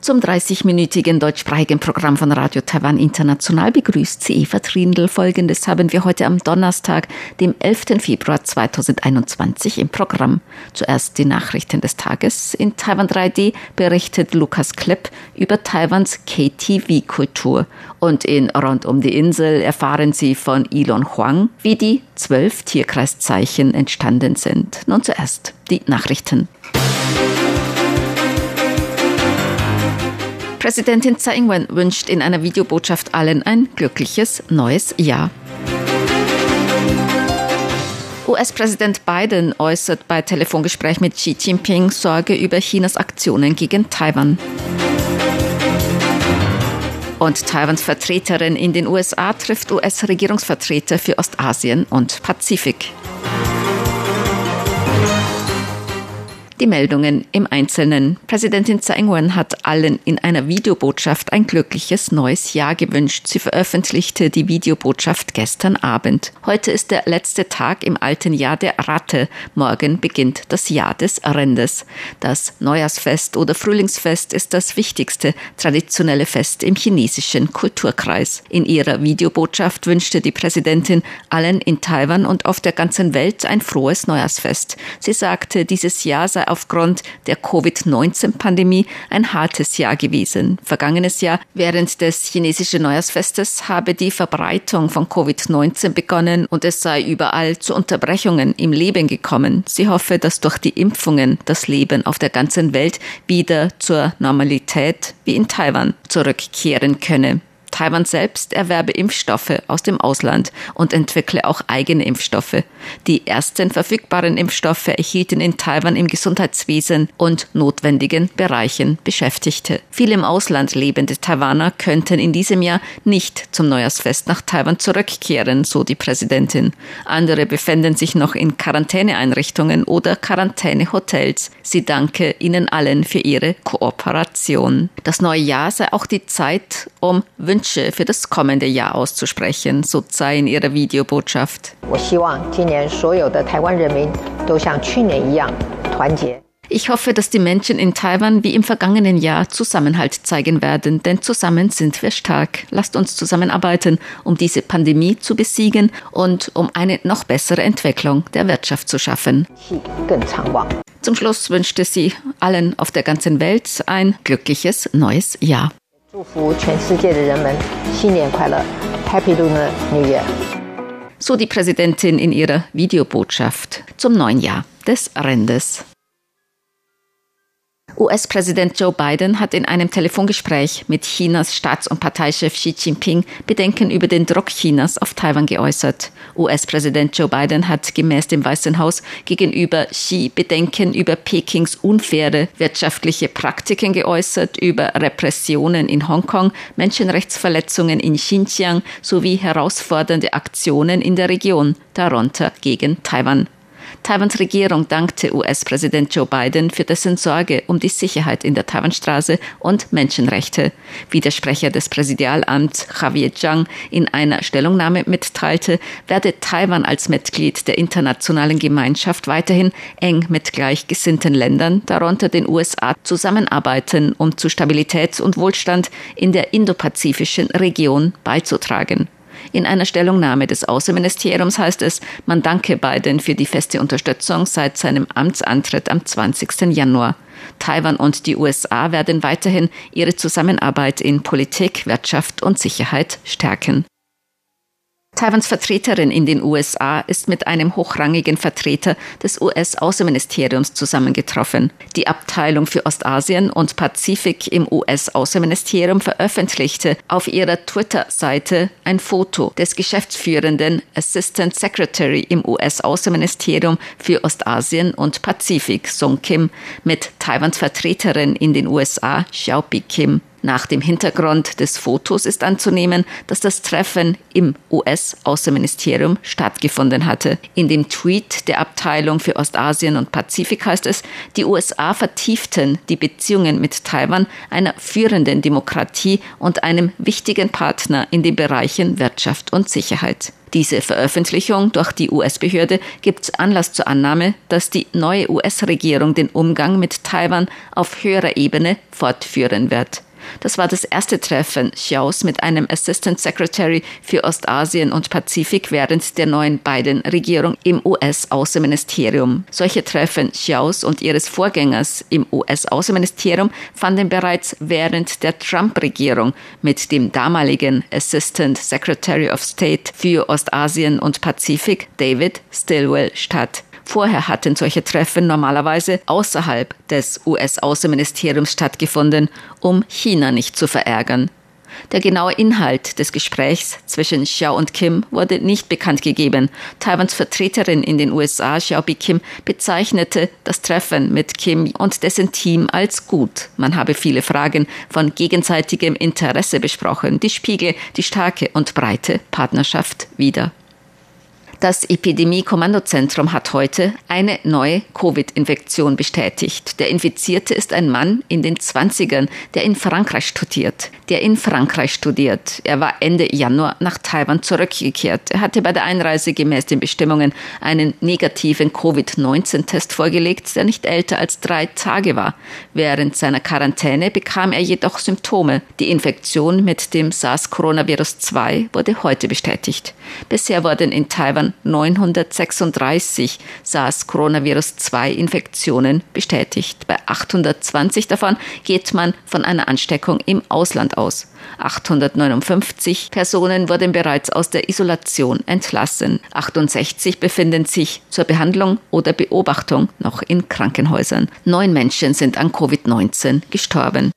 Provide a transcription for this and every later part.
Zum 30-minütigen deutschsprachigen Programm von Radio Taiwan International begrüßt sie Eva Trindl. Folgendes haben wir heute am Donnerstag, dem 11. Februar 2021 im Programm. Zuerst die Nachrichten des Tages. In Taiwan 3D berichtet Lukas Klepp über Taiwans KTV-Kultur. Und in Rund um die Insel erfahren Sie von Elon Huang, wie die zwölf Tierkreiszeichen entstanden sind. Nun zuerst die Nachrichten. Präsidentin Tsai Ing-wen wünscht in einer Videobotschaft allen ein glückliches neues Jahr. US-Präsident Biden äußert bei Telefongespräch mit Xi Jinping Sorge über Chinas Aktionen gegen Taiwan. Und Taiwans Vertreterin in den USA trifft US-Regierungsvertreter für Ostasien und Pazifik. Die Meldungen im Einzelnen. Präsidentin Tsai Ing-wen hat allen in einer Videobotschaft ein glückliches neues Jahr gewünscht. Sie veröffentlichte die Videobotschaft gestern Abend. Heute ist der letzte Tag im alten Jahr der Ratte. Morgen beginnt das Jahr des Rendes. Das Neujahrsfest oder Frühlingsfest ist das wichtigste traditionelle Fest im chinesischen Kulturkreis. In ihrer Videobotschaft wünschte die Präsidentin allen in Taiwan und auf der ganzen Welt ein frohes Neujahrsfest. Sie sagte, dieses Jahr sei aufgrund der Covid-19-Pandemie ein hartes Jahr gewesen. Vergangenes Jahr während des chinesischen Neujahrsfestes habe die Verbreitung von Covid-19 begonnen und es sei überall zu Unterbrechungen im Leben gekommen. Sie hoffe, dass durch die Impfungen das Leben auf der ganzen Welt wieder zur Normalität wie in Taiwan zurückkehren könne. Taiwan selbst erwerbe Impfstoffe aus dem Ausland und entwickle auch eigene Impfstoffe. Die ersten verfügbaren Impfstoffe erhielten in Taiwan im Gesundheitswesen und notwendigen Bereichen Beschäftigte. Viele im Ausland lebende Taiwaner könnten in diesem Jahr nicht zum Neujahrsfest nach Taiwan zurückkehren, so die Präsidentin. Andere befinden sich noch in Quarantäneeinrichtungen oder Quarantänehotels. Sie danke ihnen allen für ihre Kooperation. Das neue Jahr sei auch die Zeit, um Wünsche Wünsche für das kommende Jahr auszusprechen, so sei in ihrer Videobotschaft. Ich hoffe, dass die Menschen in Taiwan wie im vergangenen Jahr Zusammenhalt zeigen werden, denn zusammen sind wir stark. Lasst uns zusammenarbeiten, um diese Pandemie zu besiegen und um eine noch bessere Entwicklung der Wirtschaft zu schaffen. Zum Schluss wünschte sie allen auf der ganzen Welt ein glückliches neues Jahr. So die Präsidentin in ihrer Videobotschaft zum neuen Jahr des Rendes. US-Präsident Joe Biden hat in einem Telefongespräch mit Chinas Staats- und Parteichef Xi Jinping Bedenken über den Druck Chinas auf Taiwan geäußert. US-Präsident Joe Biden hat gemäß dem Weißen Haus gegenüber Xi Bedenken über Pekings unfaire wirtschaftliche Praktiken geäußert, über Repressionen in Hongkong, Menschenrechtsverletzungen in Xinjiang sowie herausfordernde Aktionen in der Region, darunter gegen Taiwan. Taiwans Regierung dankte US-Präsident Joe Biden für dessen Sorge um die Sicherheit in der Taiwanstraße und Menschenrechte. Wie der Sprecher des Präsidialamts Javier Zhang in einer Stellungnahme mitteilte, werde Taiwan als Mitglied der internationalen Gemeinschaft weiterhin eng mit gleichgesinnten Ländern, darunter den USA, zusammenarbeiten, um zu Stabilität und Wohlstand in der indopazifischen Region beizutragen. In einer Stellungnahme des Außenministeriums heißt es, man danke Biden für die feste Unterstützung seit seinem Amtsantritt am 20. Januar. Taiwan und die USA werden weiterhin ihre Zusammenarbeit in Politik, Wirtschaft und Sicherheit stärken. Taiwans Vertreterin in den USA ist mit einem hochrangigen Vertreter des US-Außenministeriums zusammengetroffen. Die Abteilung für Ostasien und Pazifik im US-Außenministerium veröffentlichte auf ihrer Twitter-Seite ein Foto des geschäftsführenden Assistant Secretary im US-Außenministerium für Ostasien und Pazifik, Song Kim, mit Taiwans Vertreterin in den USA, Xiaopi Kim. Nach dem Hintergrund des Fotos ist anzunehmen, dass das Treffen im US-Außenministerium stattgefunden hatte. In dem Tweet der Abteilung für Ostasien und Pazifik heißt es, die USA vertieften die Beziehungen mit Taiwan, einer führenden Demokratie und einem wichtigen Partner in den Bereichen Wirtschaft und Sicherheit. Diese Veröffentlichung durch die US-Behörde gibt Anlass zur Annahme, dass die neue US-Regierung den Umgang mit Taiwan auf höherer Ebene fortführen wird. Das war das erste Treffen Xiaos mit einem Assistant Secretary für Ostasien und Pazifik während der neuen Biden-Regierung im US-Außenministerium. Solche Treffen Xiaos und ihres Vorgängers im US-Außenministerium fanden bereits während der Trump-Regierung mit dem damaligen Assistant Secretary of State für Ostasien und Pazifik, David Stilwell, statt. Vorher hatten solche Treffen normalerweise außerhalb des US-Außenministeriums stattgefunden, um China nicht zu verärgern. Der genaue Inhalt des Gesprächs zwischen Xiao und Kim wurde nicht bekannt gegeben. Taiwans Vertreterin in den USA, Xiaobi Kim, bezeichnete das Treffen mit Kim und dessen Team als gut. Man habe viele Fragen von gegenseitigem Interesse besprochen, die spiegel die starke und breite Partnerschaft wider. Das Epidemie-Kommandozentrum hat heute eine neue Covid-Infektion bestätigt. Der Infizierte ist ein Mann in den 20ern, der in Frankreich studiert. Der in Frankreich studiert. Er war Ende Januar nach Taiwan zurückgekehrt. Er hatte bei der Einreise gemäß den Bestimmungen einen negativen Covid-19-Test vorgelegt, der nicht älter als drei Tage war. Während seiner Quarantäne bekam er jedoch Symptome. Die Infektion mit dem SARS-Coronavirus 2 wurde heute bestätigt. Bisher wurden in Taiwan 936 SARS-Coronavirus-2-Infektionen bestätigt. Bei 820 davon geht man von einer Ansteckung im Ausland aus. 859 Personen wurden bereits aus der Isolation entlassen. 68 befinden sich zur Behandlung oder Beobachtung noch in Krankenhäusern. Neun Menschen sind an Covid-19 gestorben.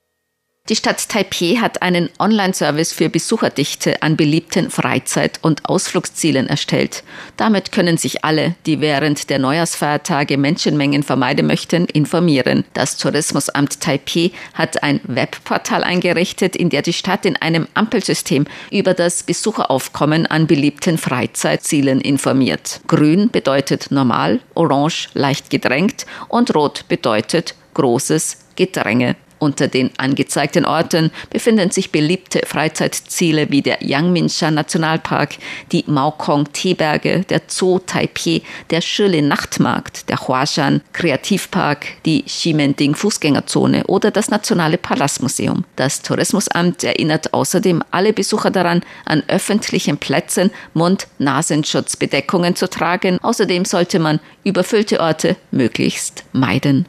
Die Stadt Taipeh hat einen Online-Service für Besucherdichte an beliebten Freizeit- und Ausflugszielen erstellt. Damit können sich alle, die während der Neujahrsfeiertage Menschenmengen vermeiden möchten, informieren. Das Tourismusamt Taipeh hat ein Webportal eingerichtet, in der die Stadt in einem Ampelsystem über das Besucheraufkommen an beliebten Freizeitzielen informiert. Grün bedeutet normal, orange leicht gedrängt und rot bedeutet großes Gedränge. Unter den angezeigten Orten befinden sich beliebte Freizeitziele wie der Yangmingshan Nationalpark, die Maokong Teeberge, der Zoo Taipei, der Shilin Nachtmarkt, der Huashan Kreativpark, die Ximending Fußgängerzone oder das Nationale Palastmuseum. Das Tourismusamt erinnert außerdem alle Besucher daran, an öffentlichen Plätzen Mund-Nasenschutzbedeckungen zu tragen. Außerdem sollte man überfüllte Orte möglichst meiden.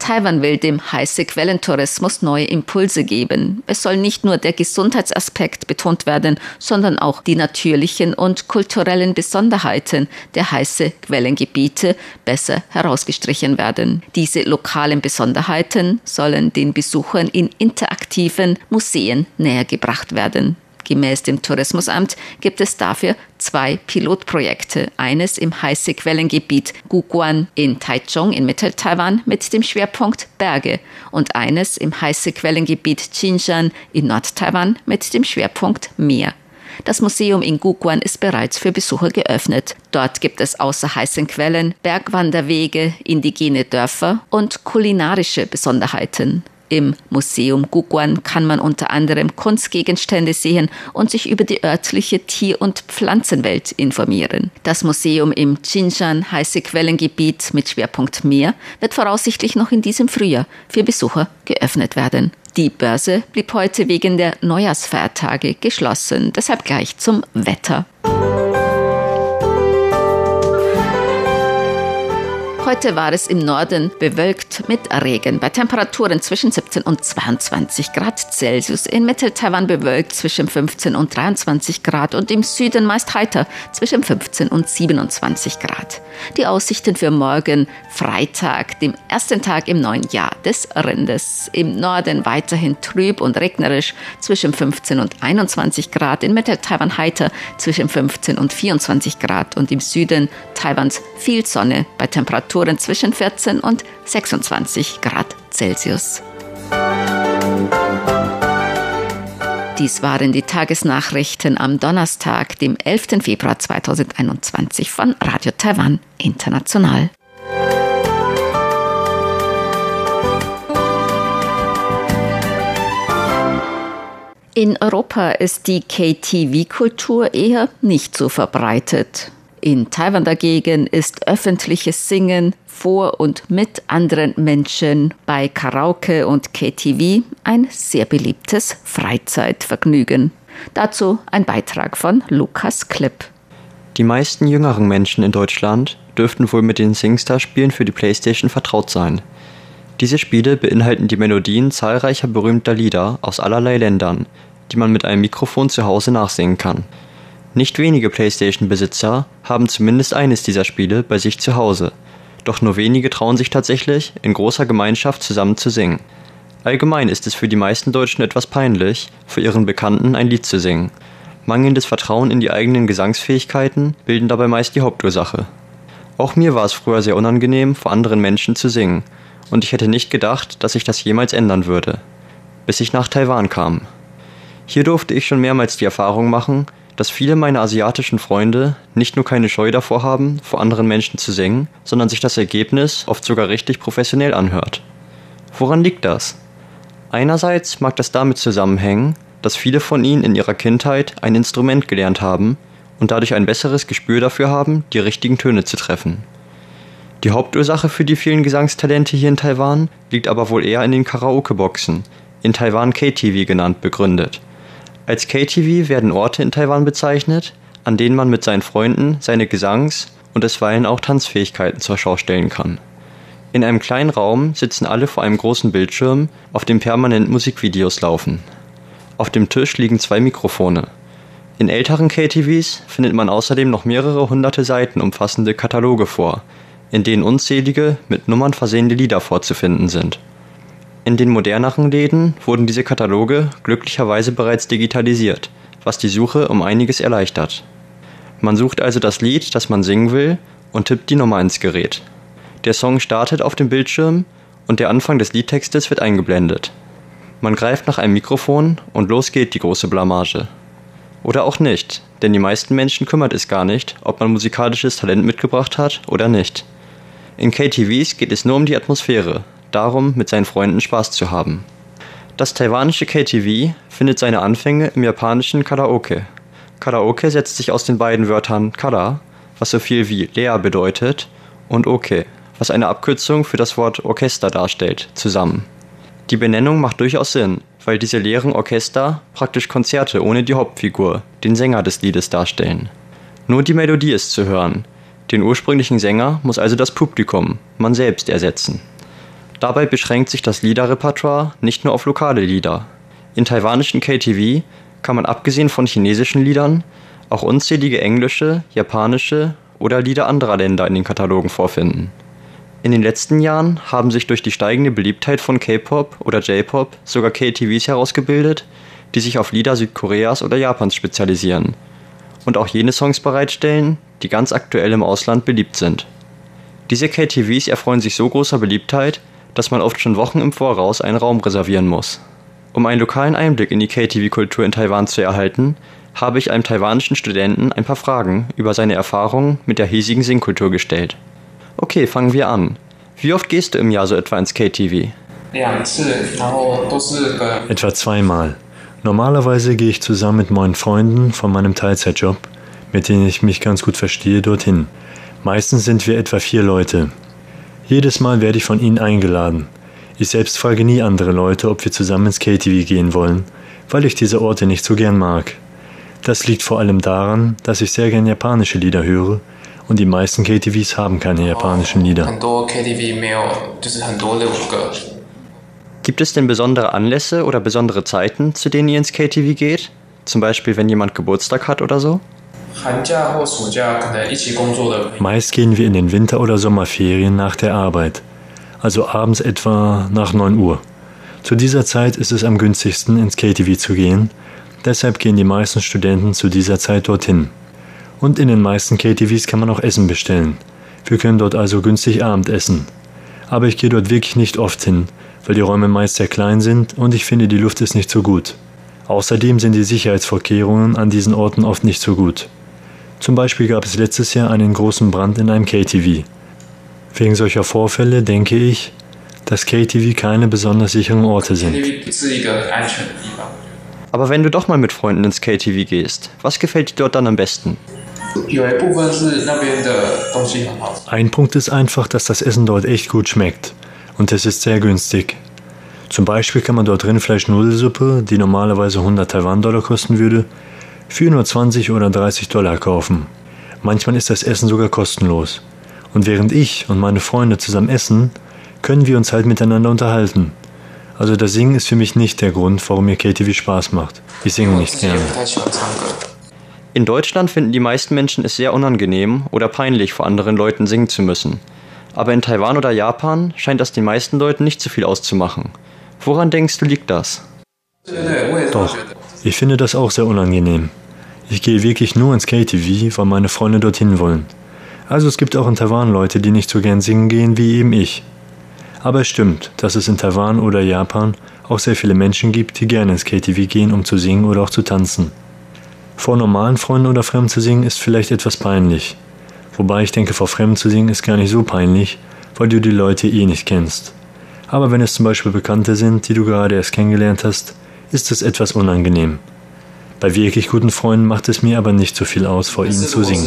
Taiwan will dem heiße Quellentourismus neue Impulse geben. Es soll nicht nur der Gesundheitsaspekt betont werden, sondern auch die natürlichen und kulturellen Besonderheiten der heiße Quellengebiete besser herausgestrichen werden. Diese lokalen Besonderheiten sollen den Besuchern in interaktiven Museen nähergebracht werden. Gemäß dem Tourismusamt gibt es dafür zwei Pilotprojekte. Eines im Heiße-Quellengebiet Guguan in Taichung in Mittel-Taiwan mit dem Schwerpunkt Berge und eines im Heiße-Quellengebiet Qinshan in Nord-Taiwan mit dem Schwerpunkt Meer. Das Museum in Guguan ist bereits für Besucher geöffnet. Dort gibt es außer heißen Quellen Bergwanderwege, indigene Dörfer und kulinarische Besonderheiten. Im Museum Guguan kann man unter anderem Kunstgegenstände sehen und sich über die örtliche Tier- und Pflanzenwelt informieren. Das Museum im Chinshan heiße Quellengebiet mit Schwerpunkt Meer wird voraussichtlich noch in diesem Frühjahr für Besucher geöffnet werden. Die Börse blieb heute wegen der Neujahrsfeiertage geschlossen. Deshalb gleich zum Wetter. Heute war es im Norden bewölkt mit Regen bei Temperaturen zwischen 17 und 22 Grad Celsius. In Mittel-Taiwan bewölkt zwischen 15 und 23 Grad und im Süden meist heiter zwischen 15 und 27 Grad. Die Aussichten für morgen Freitag, dem ersten Tag im neuen Jahr des Rindes. Im Norden weiterhin trüb und regnerisch zwischen 15 und 21 Grad. In Mittel-Taiwan heiter zwischen 15 und 24 Grad und im Süden Taiwans viel Sonne bei Temperaturen zwischen 14 und 26 Grad Celsius. Dies waren die Tagesnachrichten am Donnerstag, dem 11. Februar 2021 von Radio Taiwan International. In Europa ist die KTV-Kultur eher nicht so verbreitet. In Taiwan dagegen ist öffentliches Singen vor und mit anderen Menschen bei Karaoke und KTV ein sehr beliebtes Freizeitvergnügen. Dazu ein Beitrag von Lukas Klipp. Die meisten jüngeren Menschen in Deutschland dürften wohl mit den SingStar-Spielen für die PlayStation vertraut sein. Diese Spiele beinhalten die Melodien zahlreicher berühmter Lieder aus allerlei Ländern, die man mit einem Mikrofon zu Hause nachsingen kann. Nicht wenige PlayStation-Besitzer haben zumindest eines dieser Spiele bei sich zu Hause, doch nur wenige trauen sich tatsächlich, in großer Gemeinschaft zusammen zu singen. Allgemein ist es für die meisten Deutschen etwas peinlich, für ihren Bekannten ein Lied zu singen. Mangelndes Vertrauen in die eigenen Gesangsfähigkeiten bilden dabei meist die Hauptursache. Auch mir war es früher sehr unangenehm, vor anderen Menschen zu singen, und ich hätte nicht gedacht, dass sich das jemals ändern würde. Bis ich nach Taiwan kam. Hier durfte ich schon mehrmals die Erfahrung machen, dass viele meiner asiatischen Freunde nicht nur keine Scheu davor haben, vor anderen Menschen zu singen, sondern sich das Ergebnis oft sogar richtig professionell anhört. Woran liegt das? Einerseits mag das damit zusammenhängen, dass viele von ihnen in ihrer Kindheit ein Instrument gelernt haben und dadurch ein besseres Gespür dafür haben, die richtigen Töne zu treffen. Die Hauptursache für die vielen Gesangstalente hier in Taiwan liegt aber wohl eher in den Karaoke-Boxen, in Taiwan KTV genannt, begründet – als KTV werden Orte in Taiwan bezeichnet, an denen man mit seinen Freunden seine Gesangs- und bisweilen auch Tanzfähigkeiten zur Schau stellen kann. In einem kleinen Raum sitzen alle vor einem großen Bildschirm, auf dem permanent Musikvideos laufen. Auf dem Tisch liegen zwei Mikrofone. In älteren KTVs findet man außerdem noch mehrere hunderte Seiten umfassende Kataloge vor, in denen unzählige, mit Nummern versehene Lieder vorzufinden sind. In den moderneren Läden wurden diese Kataloge glücklicherweise bereits digitalisiert, was die Suche um einiges erleichtert. Man sucht also das Lied, das man singen will, und tippt die Nummer ins Gerät. Der Song startet auf dem Bildschirm und der Anfang des Liedtextes wird eingeblendet. Man greift nach einem Mikrofon und los geht die große Blamage. Oder auch nicht, denn die meisten Menschen kümmert es gar nicht, ob man musikalisches Talent mitgebracht hat oder nicht. In KTVs geht es nur um die Atmosphäre, darum, mit seinen Freunden Spaß zu haben. Das taiwanische KTV findet seine Anfänge im japanischen Karaoke. Karaoke setzt sich aus den beiden Wörtern Kara, was so viel wie leer bedeutet, und Oke, was eine Abkürzung für das Wort Orchester darstellt, zusammen. Die Benennung macht durchaus Sinn, weil diese leeren Orchester praktisch Konzerte ohne die Hauptfigur, den Sänger des Liedes darstellen. Nur die Melodie ist zu hören. Den ursprünglichen Sänger muss also das Publikum, man selbst, ersetzen. Dabei beschränkt sich das Liederrepertoire nicht nur auf lokale Lieder. In taiwanischen KTV kann man abgesehen von chinesischen Liedern auch unzählige englische, japanische oder Lieder anderer Länder in den Katalogen vorfinden. In den letzten Jahren haben sich durch die steigende Beliebtheit von K-Pop oder J-Pop sogar KTVs herausgebildet, die sich auf Lieder Südkoreas oder Japans spezialisieren und auch jene Songs bereitstellen, die ganz aktuell im Ausland beliebt sind. Diese KTVs erfreuen sich so großer Beliebtheit, dass man oft schon Wochen im Voraus einen Raum reservieren muss. Um einen lokalen Einblick in die KTV-Kultur in Taiwan zu erhalten, habe ich einem taiwanischen Studenten ein paar Fragen über seine Erfahrungen mit der hiesigen Singkultur gestellt. Okay, fangen wir an. Wie oft gehst du im Jahr so etwa ins KTV? Etwa zweimal. Normalerweise gehe ich zusammen mit meinen Freunden von meinem Teilzeitjob, mit denen ich mich ganz gut verstehe, dorthin. Meistens sind wir etwa vier Leute. Jedes Mal werde ich von ihnen eingeladen. Ich selbst frage nie andere Leute, ob wir zusammen ins KTV gehen wollen, weil ich diese Orte nicht so gern mag. Das liegt vor allem daran, dass ich sehr gern japanische Lieder höre und die meisten KTVs haben keine japanischen Lieder. Gibt es denn besondere Anlässe oder besondere Zeiten, zu denen ihr ins KTV geht? Zum Beispiel, wenn jemand Geburtstag hat oder so? Meist gehen wir in den Winter- oder Sommerferien nach der Arbeit, also abends etwa nach 9 Uhr. Zu dieser Zeit ist es am günstigsten, ins KTV zu gehen, deshalb gehen die meisten Studenten zu dieser Zeit dorthin. Und in den meisten KTVs kann man auch Essen bestellen. Wir können dort also günstig Abend essen. Aber ich gehe dort wirklich nicht oft hin, weil die Räume meist sehr klein sind und ich finde, die Luft ist nicht so gut. Außerdem sind die Sicherheitsvorkehrungen an diesen Orten oft nicht so gut. Zum Beispiel gab es letztes Jahr einen großen Brand in einem KTV. Wegen solcher Vorfälle denke ich, dass KTV keine besonders sicheren Orte sind. Aber wenn du doch mal mit Freunden ins KTV gehst, was gefällt dir dort dann am besten? Ein Punkt ist einfach, dass das Essen dort echt gut schmeckt und es ist sehr günstig. Zum Beispiel kann man dort Rindfleisch-Nudelsuppe, die normalerweise 100 Taiwan-Dollar kosten würde, für nur 20 oder 30 Dollar kaufen. Manchmal ist das Essen sogar kostenlos. Und während ich und meine Freunde zusammen essen, können wir uns halt miteinander unterhalten. Also das Singen ist für mich nicht der Grund, warum mir KTV Spaß macht. Ich singe nicht gerne. In Deutschland finden die meisten Menschen es sehr unangenehm oder peinlich, vor anderen Leuten singen zu müssen. Aber in Taiwan oder Japan scheint das den meisten Leuten nicht so viel auszumachen. Woran denkst du, liegt das? Doch, ich finde das auch sehr unangenehm. Ich gehe wirklich nur ins KTV, weil meine Freunde dorthin wollen. Also es gibt auch in Taiwan Leute, die nicht so gern singen gehen wie eben ich. Aber es stimmt, dass es in Taiwan oder Japan auch sehr viele Menschen gibt, die gerne ins KTV gehen, um zu singen oder auch zu tanzen. Vor normalen Freunden oder Fremden zu singen ist vielleicht etwas peinlich. Wobei ich denke, vor Fremden zu singen ist gar nicht so peinlich, weil du die Leute eh nicht kennst. Aber wenn es zum Beispiel Bekannte sind, die du gerade erst kennengelernt hast, ist es etwas unangenehm. Bei wirklich guten Freunden macht es mir aber nicht so viel aus, vor ihnen zu singen.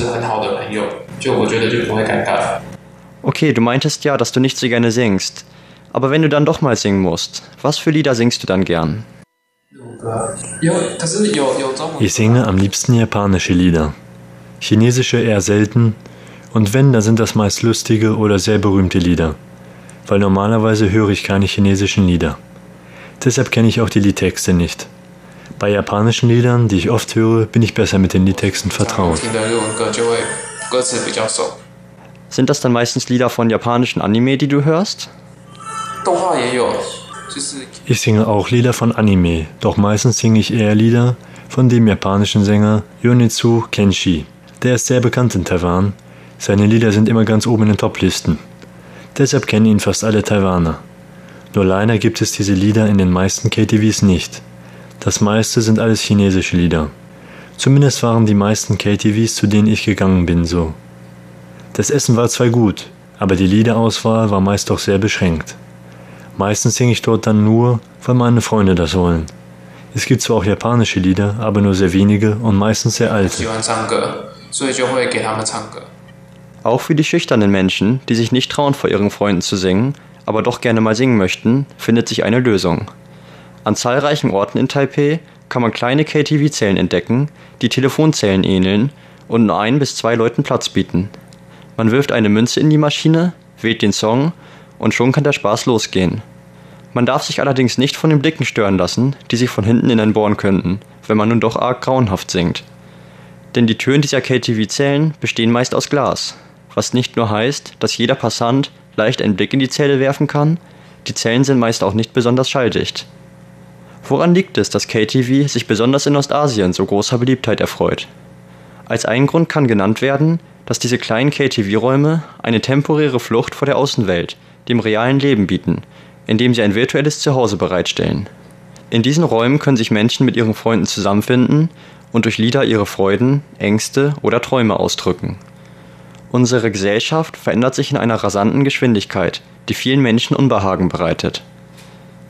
Okay, du meintest ja, dass du nicht so gerne singst. Aber wenn du dann doch mal singen musst, was für Lieder singst du dann gern? Ich singe am liebsten japanische Lieder. Chinesische eher selten. Und wenn, dann sind das meist lustige oder sehr berühmte Lieder. Weil normalerweise höre ich keine chinesischen Lieder. Deshalb kenne ich auch die Liedtexte nicht. Bei japanischen Liedern, die ich oft höre, bin ich besser mit den Liedtexten vertraut. Sind das dann meistens Lieder von japanischen Anime, die du hörst? Ich singe auch Lieder von Anime, doch meistens singe ich eher Lieder von dem japanischen Sänger Yonitsu Kenshi. Der ist sehr bekannt in Taiwan. Seine Lieder sind immer ganz oben in den Toplisten. Deshalb kennen ihn fast alle Taiwaner. Nur leider gibt es diese Lieder in den meisten KTVs nicht. Das meiste sind alles chinesische Lieder. Zumindest waren die meisten KTVs, zu denen ich gegangen bin, so. Das Essen war zwar gut, aber die Liederauswahl war meist doch sehr beschränkt. Meistens singe ich dort dann nur, weil meine Freunde das wollen. Es gibt zwar auch japanische Lieder, aber nur sehr wenige und meistens sehr alte. Auch für die schüchternen Menschen, die sich nicht trauen, vor ihren Freunden zu singen, aber doch gerne mal singen möchten, findet sich eine Lösung. An zahlreichen Orten in Taipeh kann man kleine KTV-Zellen entdecken, die Telefonzellen ähneln und nur ein bis zwei Leuten Platz bieten. Man wirft eine Münze in die Maschine, wählt den Song und schon kann der Spaß losgehen. Man darf sich allerdings nicht von den Blicken stören lassen, die sich von hinten in einen bohren könnten, wenn man nun doch arg grauenhaft singt. Denn die Türen dieser KTV-Zellen bestehen meist aus Glas, was nicht nur heißt, dass jeder Passant leicht einen Blick in die Zelle werfen kann, die Zellen sind meist auch nicht besonders schalldicht. Woran liegt es, dass KTV sich besonders in Ostasien so großer Beliebtheit erfreut? Als ein Grund kann genannt werden, dass diese kleinen KTV-Räume eine temporäre Flucht vor der Außenwelt, dem realen Leben bieten, indem sie ein virtuelles Zuhause bereitstellen. In diesen Räumen können sich Menschen mit ihren Freunden zusammenfinden und durch Lieder ihre Freuden, Ängste oder Träume ausdrücken. Unsere Gesellschaft verändert sich in einer rasanten Geschwindigkeit, die vielen Menschen Unbehagen bereitet.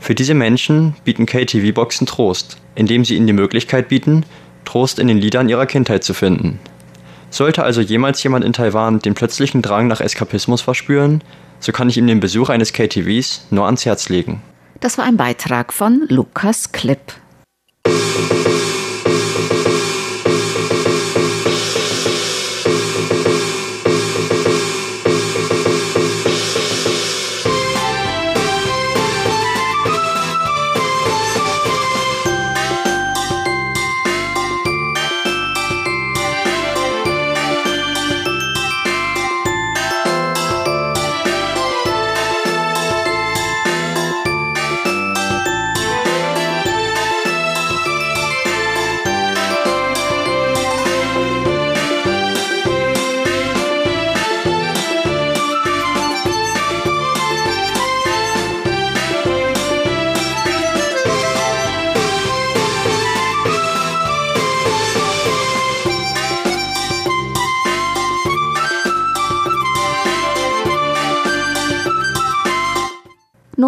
Für diese Menschen bieten KTV-Boxen Trost, indem sie ihnen die Möglichkeit bieten, Trost in den Liedern ihrer Kindheit zu finden. Sollte also jemals jemand in Taiwan den plötzlichen Drang nach Eskapismus verspüren, so kann ich ihm den Besuch eines KTVs nur ans Herz legen. Das war ein Beitrag von Lukas Klipp.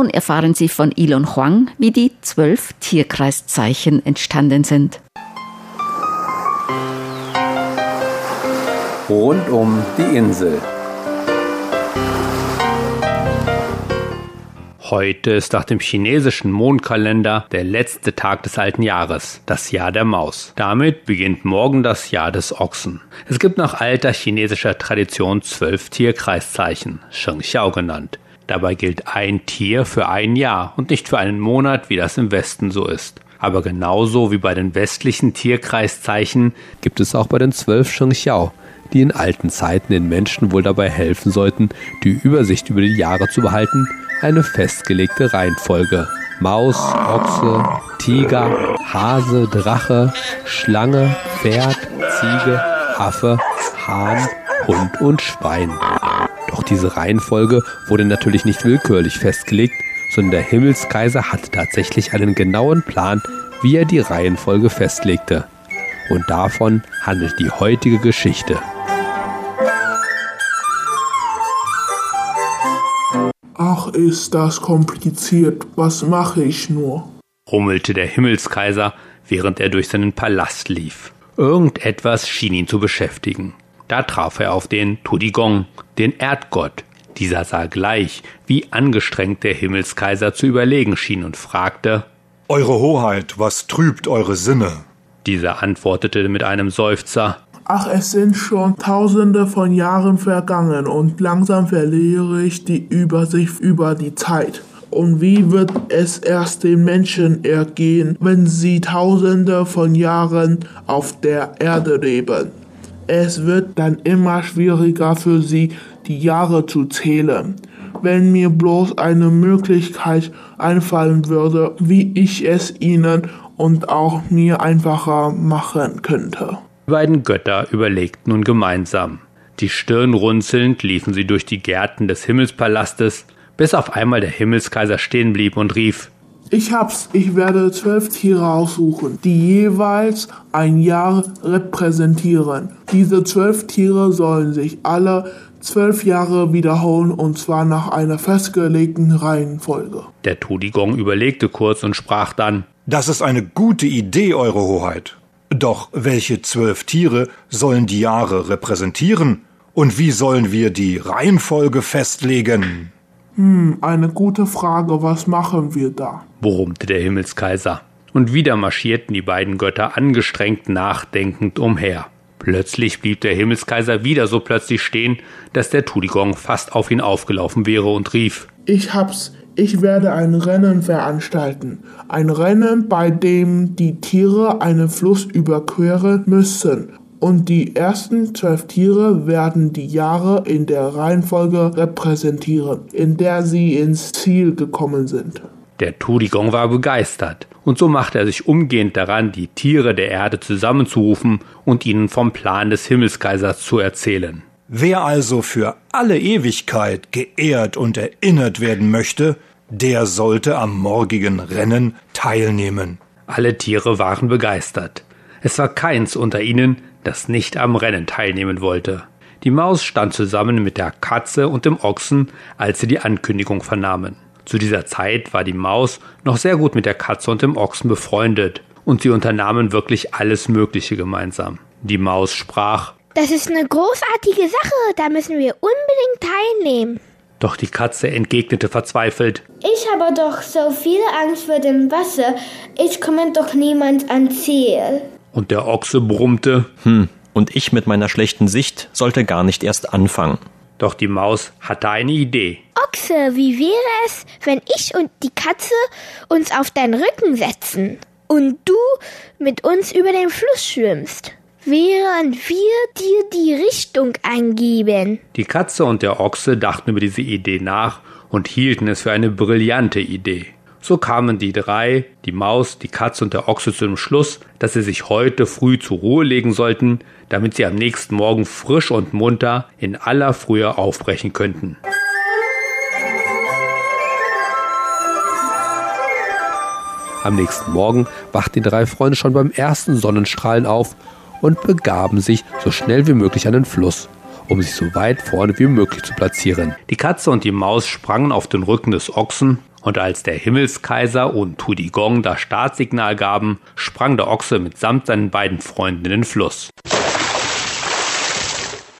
Nun erfahren Sie von Ilon Huang, wie die zwölf Tierkreiszeichen entstanden sind. Rund um die Insel. Heute ist nach dem chinesischen Mondkalender der letzte Tag des alten Jahres, das Jahr der Maus. Damit beginnt morgen das Jahr des Ochsen. Es gibt nach alter chinesischer Tradition zwölf Tierkreiszeichen, Sheng Xiao genannt. Dabei gilt ein Tier für ein Jahr und nicht für einen Monat, wie das im Westen so ist. Aber genauso wie bei den westlichen Tierkreiszeichen gibt es auch bei den zwölf Sheng Xiao, die in alten Zeiten den Menschen wohl dabei helfen sollten, die Übersicht über die Jahre zu behalten eine festgelegte Reihenfolge. Maus, Ochse, Tiger, Hase, Drache, Schlange, Pferd, Ziege, Affe, Hahn, Hund und Schwein. Diese Reihenfolge wurde natürlich nicht willkürlich festgelegt, sondern der Himmelskaiser hatte tatsächlich einen genauen Plan, wie er die Reihenfolge festlegte. Und davon handelt die heutige Geschichte. Ach, ist das kompliziert. Was mache ich nur? rummelte der Himmelskaiser, während er durch seinen Palast lief. Irgendetwas schien ihn zu beschäftigen. Da traf er auf den Tudigong, den Erdgott. Dieser sah gleich, wie angestrengt der Himmelskaiser zu überlegen schien und fragte Eure Hoheit, was trübt eure Sinne? Dieser antwortete mit einem Seufzer Ach, es sind schon tausende von Jahren vergangen und langsam verliere ich die Übersicht über die Zeit. Und wie wird es erst den Menschen ergehen, wenn sie tausende von Jahren auf der Erde leben? Es wird dann immer schwieriger für sie, die Jahre zu zählen. Wenn mir bloß eine Möglichkeit einfallen würde, wie ich es ihnen und auch mir einfacher machen könnte. Die beiden Götter überlegten nun gemeinsam. Die Stirn runzelnd liefen sie durch die Gärten des Himmelspalastes, bis auf einmal der Himmelskaiser stehen blieb und rief Ich hab's, ich werde zwölf Tiere aussuchen, die jeweils ein Jahr repräsentieren. Diese zwölf Tiere sollen sich alle zwölf Jahre wiederholen und zwar nach einer festgelegten Reihenfolge. Der Tudigong überlegte kurz und sprach dann Das ist eine gute Idee, Eure Hoheit. Doch welche zwölf Tiere sollen die Jahre repräsentieren? Und wie sollen wir die Reihenfolge festlegen? Hm, eine gute Frage, was machen wir da? brummte der Himmelskaiser. Und wieder marschierten die beiden Götter angestrengt nachdenkend umher. Plötzlich blieb der Himmelskaiser wieder so plötzlich stehen, dass der Tudigong fast auf ihn aufgelaufen wäre und rief Ich hab's. Ich werde ein Rennen veranstalten. Ein Rennen, bei dem die Tiere einen Fluss überqueren müssen. Und die ersten zwölf Tiere werden die Jahre in der Reihenfolge repräsentieren, in der sie ins Ziel gekommen sind. Der Tudigong war begeistert, und so machte er sich umgehend daran, die Tiere der Erde zusammenzurufen und ihnen vom Plan des Himmelskaisers zu erzählen. Wer also für alle Ewigkeit geehrt und erinnert werden möchte, der sollte am morgigen Rennen teilnehmen. Alle Tiere waren begeistert. Es war keins unter ihnen, das nicht am Rennen teilnehmen wollte. Die Maus stand zusammen mit der Katze und dem Ochsen, als sie die Ankündigung vernahmen. Zu dieser Zeit war die Maus noch sehr gut mit der Katze und dem Ochsen befreundet, und sie unternahmen wirklich alles Mögliche gemeinsam. Die Maus sprach Das ist eine großartige Sache, da müssen wir unbedingt teilnehmen. Doch die Katze entgegnete verzweifelt Ich habe doch so viel Angst vor dem Wasser, ich komme doch niemand ans Ziel. Und der Ochse brummte Hm, und ich mit meiner schlechten Sicht sollte gar nicht erst anfangen. Doch die Maus hatte eine Idee. Ochse, wie wäre es, wenn ich und die Katze uns auf deinen Rücken setzen und du mit uns über den Fluss schwimmst, während wir dir die Richtung eingeben? Die Katze und der Ochse dachten über diese Idee nach und hielten es für eine brillante Idee. So kamen die drei, die Maus, die Katze und der Ochse zu dem Schluss, dass sie sich heute früh zur Ruhe legen sollten, damit sie am nächsten Morgen frisch und munter in aller Frühe aufbrechen könnten. Am nächsten Morgen wachten die drei Freunde schon beim ersten Sonnenstrahlen auf und begaben sich so schnell wie möglich an den Fluss, um sich so weit vorne wie möglich zu platzieren. Die Katze und die Maus sprangen auf den Rücken des Ochsen Und als der Himmelskaiser und Tudigong das Startsignal gaben, sprang der Ochse mitsamt seinen beiden Freunden in den Fluss.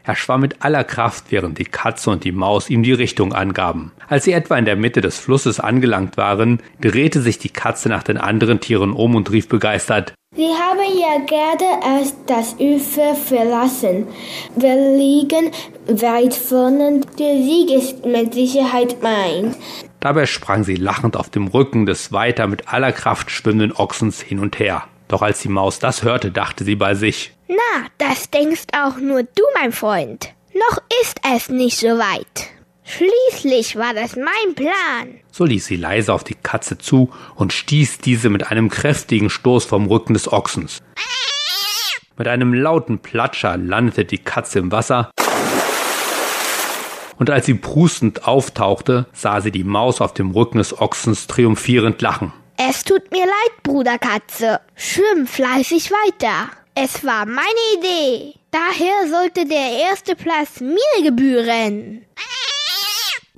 Er schwamm mit aller Kraft, während die Katze und die Maus ihm die Richtung angaben. Als sie etwa in der Mitte des Flusses angelangt waren, drehte sich die Katze nach den anderen Tieren um und rief begeistert Sie haben ja gerade erst das Ufer verlassen. Wir liegen weit vorne. Der Sieg ist mit Sicherheit mein. Dabei sprang sie lachend auf dem Rücken des weiter mit aller Kraft schwimmenden Ochsens hin und her. Doch als die Maus das hörte, dachte sie bei sich, Na, das denkst auch nur du, mein Freund. Noch ist es nicht so weit. Schließlich war das mein Plan. So ließ sie leise auf die Katze zu und stieß diese mit einem kräftigen Stoß vom Rücken des Ochsens. Mit einem lauten Platscher landete die Katze im Wasser, und als sie prustend auftauchte, sah sie die Maus auf dem Rücken des Ochsens triumphierend lachen. Es tut mir leid, Bruder Katze. Schwimm fleißig weiter. Es war meine Idee. Daher sollte der erste Platz mir gebühren.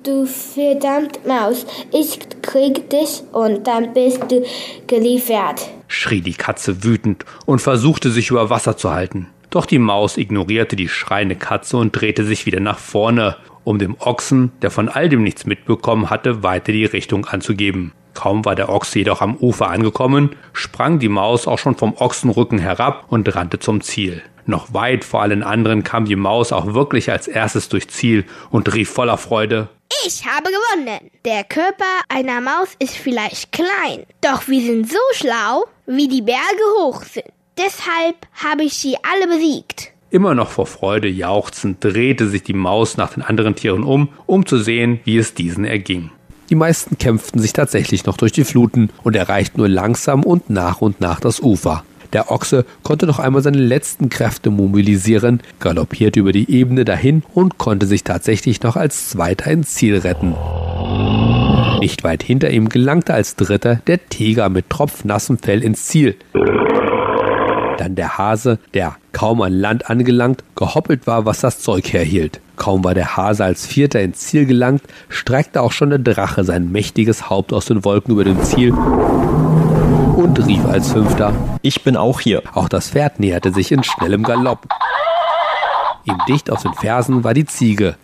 Du verdammt Maus, ich krieg dich und dann bist du geliefert. schrie die Katze wütend und versuchte sich über Wasser zu halten. Doch die Maus ignorierte die schreiende Katze und drehte sich wieder nach vorne, um dem Ochsen, der von all dem nichts mitbekommen hatte, weiter die Richtung anzugeben. Kaum war der Ochse jedoch am Ufer angekommen, sprang die Maus auch schon vom Ochsenrücken herab und rannte zum Ziel. Noch weit vor allen anderen kam die Maus auch wirklich als erstes durch Ziel und rief voller Freude Ich habe gewonnen. Der Körper einer Maus ist vielleicht klein, doch wir sind so schlau, wie die Berge hoch sind. Deshalb habe ich sie alle besiegt. Immer noch vor Freude jauchzend drehte sich die Maus nach den anderen Tieren um, um zu sehen, wie es diesen erging. Die meisten kämpften sich tatsächlich noch durch die Fluten und erreichten nur langsam und nach und nach das Ufer. Der Ochse konnte noch einmal seine letzten Kräfte mobilisieren, galoppierte über die Ebene dahin und konnte sich tatsächlich noch als Zweiter ins Ziel retten. Nicht weit hinter ihm gelangte als Dritter der Tiger mit tropfnassem Fell ins Ziel. Dann der Hase, der kaum an Land angelangt, gehoppelt war, was das Zeug herhielt. Kaum war der Hase als Vierter ins Ziel gelangt, streckte auch schon der Drache sein mächtiges Haupt aus den Wolken über dem Ziel und rief als Fünfter: Ich bin auch hier. Auch das Pferd näherte sich in schnellem Galopp. Ihm dicht auf den Fersen war die Ziege.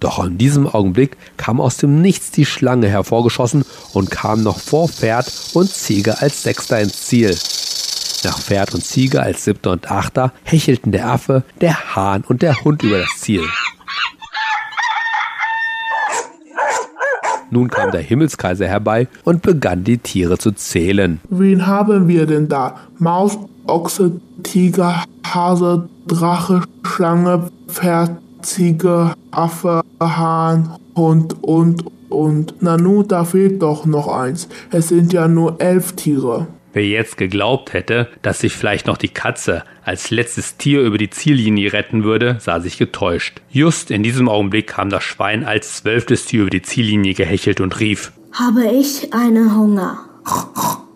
Doch in diesem Augenblick kam aus dem Nichts die Schlange hervorgeschossen und kam noch vor Pferd und Ziege als Sechster ins Ziel. Nach Pferd und Ziege als Siebter und Achter hechelten der Affe, der Hahn und der Hund über das Ziel. Nun kam der Himmelskaiser herbei und begann die Tiere zu zählen. Wen haben wir denn da? Maus, Ochse, Tiger, Hase, Drache, Schlange, Pferd, Ziege, Affe, Hahn, Hund und und. Na nun, da fehlt doch noch eins. Es sind ja nur elf Tiere. Wer jetzt geglaubt hätte, dass sich vielleicht noch die Katze als letztes Tier über die Ziellinie retten würde, sah sich getäuscht. Just in diesem Augenblick kam das Schwein als zwölftes Tier über die Ziellinie gehechelt und rief Habe ich einen Hunger?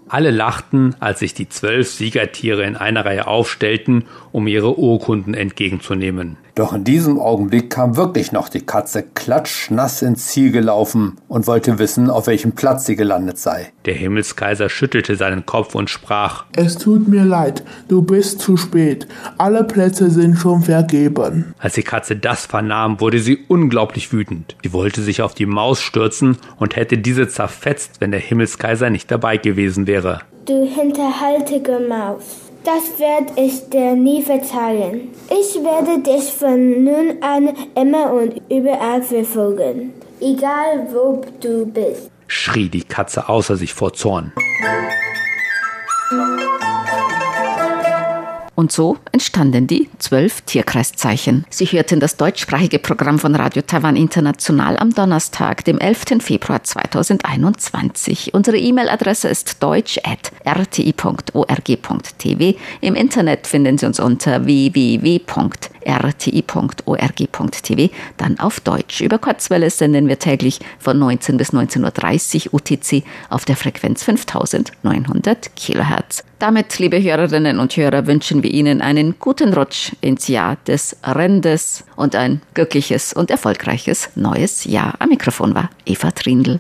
Alle lachten, als sich die zwölf Siegertiere in einer Reihe aufstellten, um ihre Urkunden entgegenzunehmen. Doch in diesem Augenblick kam wirklich noch die Katze klatschnass ins Ziel gelaufen und wollte wissen, auf welchem Platz sie gelandet sei. Der Himmelskaiser schüttelte seinen Kopf und sprach Es tut mir leid, du bist zu spät. Alle Plätze sind schon vergeben. Als die Katze das vernahm, wurde sie unglaublich wütend. Sie wollte sich auf die Maus stürzen und hätte diese zerfetzt, wenn der Himmelskaiser nicht dabei gewesen wäre. Du hinterhaltige Maus. Das werde ich dir nie verzeihen. Ich werde dich von nun an immer und überall verfolgen. Egal wo du bist. schrie die Katze außer sich vor Zorn. Und so entstanden die zwölf Tierkreiszeichen. Sie hörten das deutschsprachige Programm von Radio Taiwan International am Donnerstag, dem 11. Februar 2021. Unsere E-Mail-Adresse ist deutsch.rti.org.tv. Im Internet finden Sie uns unter www.rti.org.tv rti.org.tv, dann auf Deutsch. Über Kurzwelle senden wir täglich von 19 bis 19.30 Uhr UTC auf der Frequenz 5900 Kilohertz. Damit, liebe Hörerinnen und Hörer, wünschen wir Ihnen einen guten Rutsch ins Jahr des Rendes und ein glückliches und erfolgreiches neues Jahr. Am Mikrofon war Eva Trindl.